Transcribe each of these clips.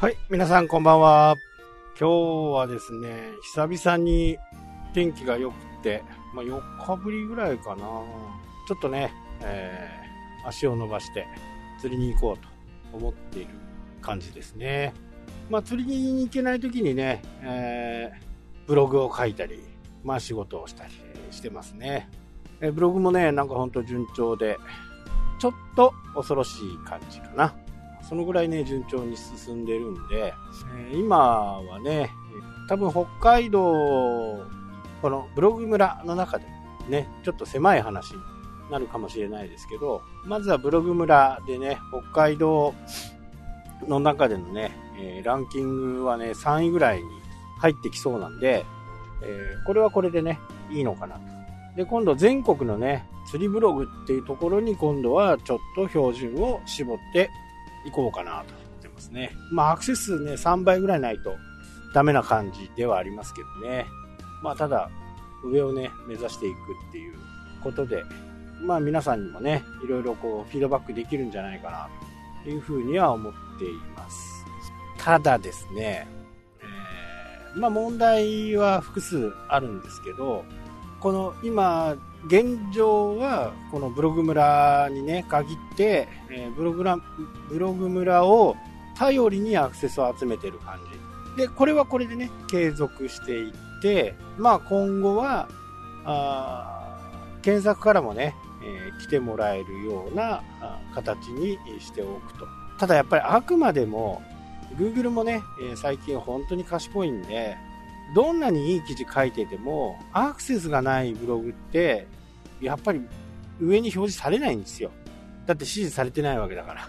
はい、皆さんこんばんは。今日はですね、久々に天気が良くて、まあ、4日ぶりぐらいかな。ちょっとね、えー、足を伸ばして釣りに行こうと思っている感じですね。まあ、釣りに行けない時にね、えー、ブログを書いたり、まあ仕事をしたりしてますね。えブログもね、なんかほんと順調で、ちょっと恐ろしい感じかな。そのぐらいね、順調に進んでるんで、え今はね、多分北海道、このブログ村の中でね、ちょっと狭い話になるかもしれないですけど、まずはブログ村でね、北海道の中でのね、えランキングはね、3位ぐらいに入ってきそうなんで、えこれはこれでね、いいのかなと。で、今度全国のね、釣りブログっていうところに今度はちょっと標準を絞って行こうかなと思ってますね。まあアクセス数ね、3倍ぐらいないとダメな感じではありますけどね。まあただ、上をね、目指していくっていうことで、まあ皆さんにもね、いろいろこうフィードバックできるんじゃないかなというふうには思っています。ただですね、えー、まあ問題は複数あるんですけど、この今、現状はこのブログ村にね限って、えー、ブログラブログ村を頼りにアクセスを集めてる感じ。でこれはこれでね継続していってまあ今後はあ検索からもね、えー、来てもらえるような形にしておくと。ただやっぱりあくまでも Google もね、えー、最近本当に賢いんでどんなにいい記事書いてても、アクセスがないブログって、やっぱり上に表示されないんですよ。だって指示されてないわけだから。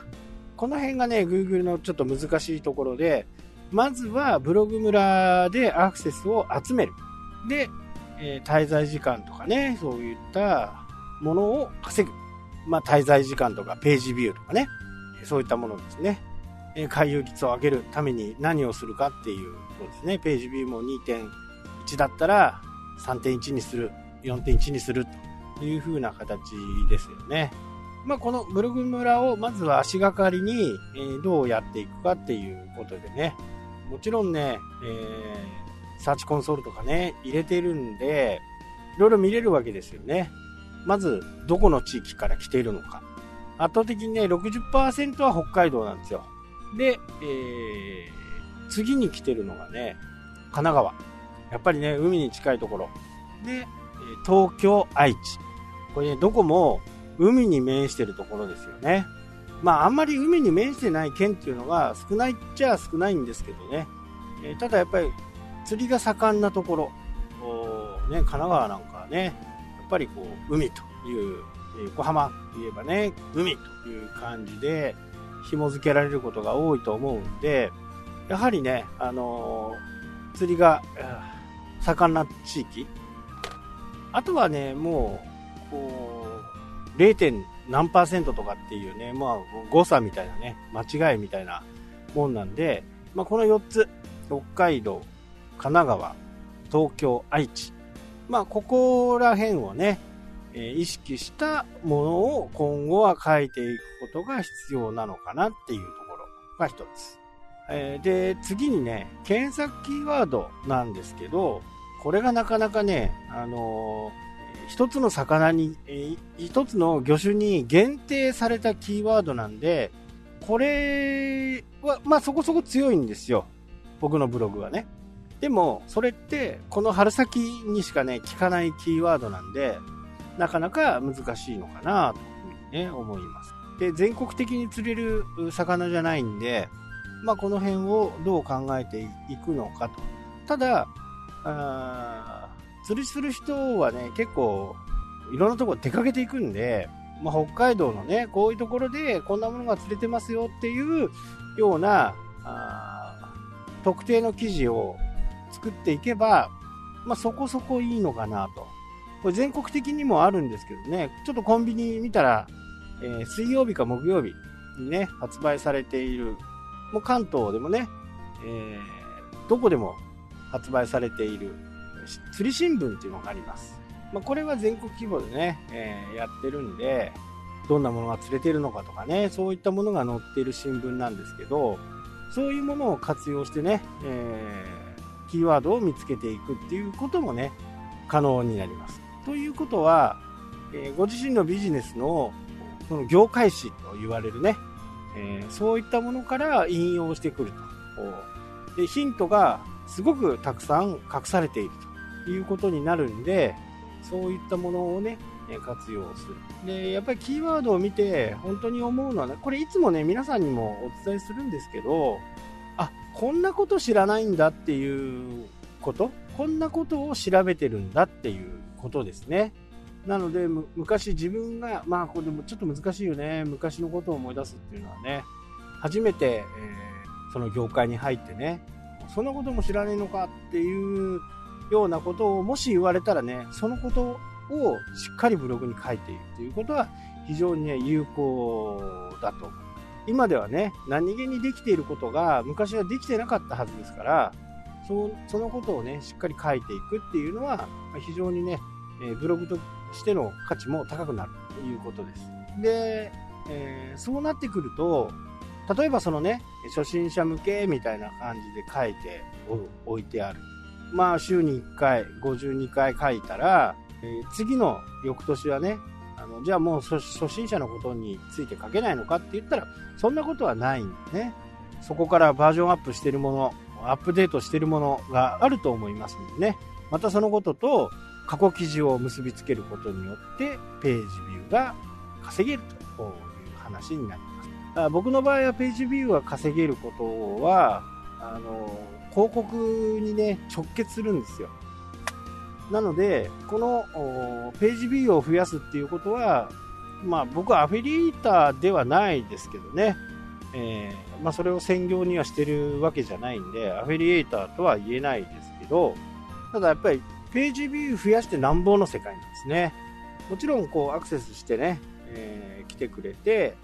この辺がね、Google のちょっと難しいところで、まずはブログ村でアクセスを集める。で、えー、滞在時間とかね、そういったものを稼ぐ。まあ、滞在時間とかページビューとかね、そういったものですねえ。回遊率を上げるために何をするかっていうことですね。ページビューも2.1だったら3.1にする、4.1にするという風な形ですよね。まあ、このブログ村をまずは足がかりに、えどうやっていくかっていうことでね。もちろんね、えー、サーチコンソールとかね、入れてるんで、いろいろ見れるわけですよね。まず、どこの地域から来ているのか。圧倒的にね、60%は北海道なんですよ。で、えー、次に来てるのがね、神奈川。やっぱりね、海に近いところ。で、東京、愛知。これね、どこも海に面してるところですよね。まあ、あんまり海に面してない県っていうのが少ないっちゃ少ないんですけどね。え、ただやっぱり釣りが盛んなところ、ね、神奈川なんかはね、やっぱりこう、海という、横浜といえばね、海という感じで、紐付けられることが多いと思うんで、やはりね、あのー、釣りが盛んな地域、あとはね、もう、こう、0. 点何パーセントとかっていうね、まあ、誤差みたいなね、間違いみたいなもんなんで、まあ、この4つ、北海道、神奈川、東京、愛知、まあ、ここら辺をね、え意識したものを今後は書いていくことが必要なのかなっていうところが一つ。えで、次にね、検索キーワードなんですけど、これがなかなかね、あのー、一つの魚に、えー、一つの魚種に限定されたキーワードなんで、これは、まあそこそこ強いんですよ。僕のブログはね。でも、それって、この春先にしかね、聞かないキーワードなんで、なかなか難しいのかなというふうにね、思います。で、全国的に釣れる魚じゃないんで、まあ、この辺をどう考えていくのかと。ただ、あ釣りする人はね、結構、いろんなとこ出かけていくんで、まあ、北海道のね、こういうところでこんなものが釣れてますよっていうような、あ特定の記事を作っていけば、まあ、そこそこいいのかなと。これ全国的にもあるんですけどね、ちょっとコンビニ見たら、えー、水曜日か木曜日にね、発売されている、もう関東でもね、えー、どこでも発売されている釣り新聞っていうのがあります。まあ、これは全国規模でね、えー、やってるんで、どんなものが釣れてるのかとかね、そういったものが載っている新聞なんですけど、そういうものを活用してね、えー、キーワードを見つけていくっていうこともね、可能になります。ということは、えー、ご自身のビジネスのその業界誌と言われるね、えー、そういったものから引用してくると。で、ヒントがすごくたくさん隠されているということになるんで、そういったものをね、活用する。で、やっぱりキーワードを見て本当に思うのはね、これいつもね、皆さんにもお伝えするんですけど、あ、こんなこと知らないんだっていうこと、こんなことを調べてるんだっていうことですね。なので、昔自分が、まあ、これもちょっと難しいよね。昔のことを思い出すっていうのはね、初めて、えー、その業界に入ってね、そんなことも知らねえのかっていうようなことをもし言われたらね、そのことをしっかりブログに書いているということは非常にね、有効だと。今ではね、何気にできていることが昔はできてなかったはずですから、そそのことをね、しっかり書いていくっていうのは、非常にね、えブログとしての価値も高くなるということです。で、えー、そうなってくると、例えばそのね、初心者向けみたいな感じで書いておいてある。まあ、週に1回、52回書いたら、えー、次の翌年はね、あの、じゃあもう初心者のことについて書けないのかって言ったら、そんなことはないんでね。そこからバージョンアップしてるもの、アップデートしてるものがあると思いますのでね。またそのことと、過去記事を結びつけることによってページビューが稼げるという話になります。僕の場合はページビューが稼げることは、あの、広告にね、直結するんですよ。なので、このページビューを増やすっていうことは、まあ僕はアフィリエイターではないですけどね、えー、まあそれを専業にはしてるわけじゃないんで、アフィリエイターとは言えないですけど、ただやっぱりページビュー増やしてなんぼの世界なんですね。もちろん、こう、アクセスしてね、えー、来てくれて、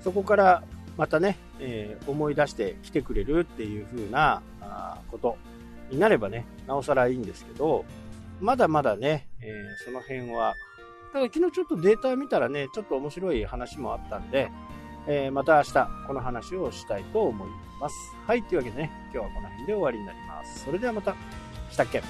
そこからまたね、えー、思い出して来てくれるっていう風なあことになればね、なおさらいいんですけど、まだまだね、えー、その辺は、ただ昨日ちょっとデータ見たらね、ちょっと面白い話もあったんで、えー、また明日この話をしたいと思います。はい、というわけでね、今日はこの辺で終わりになります。それではまた、したっけ？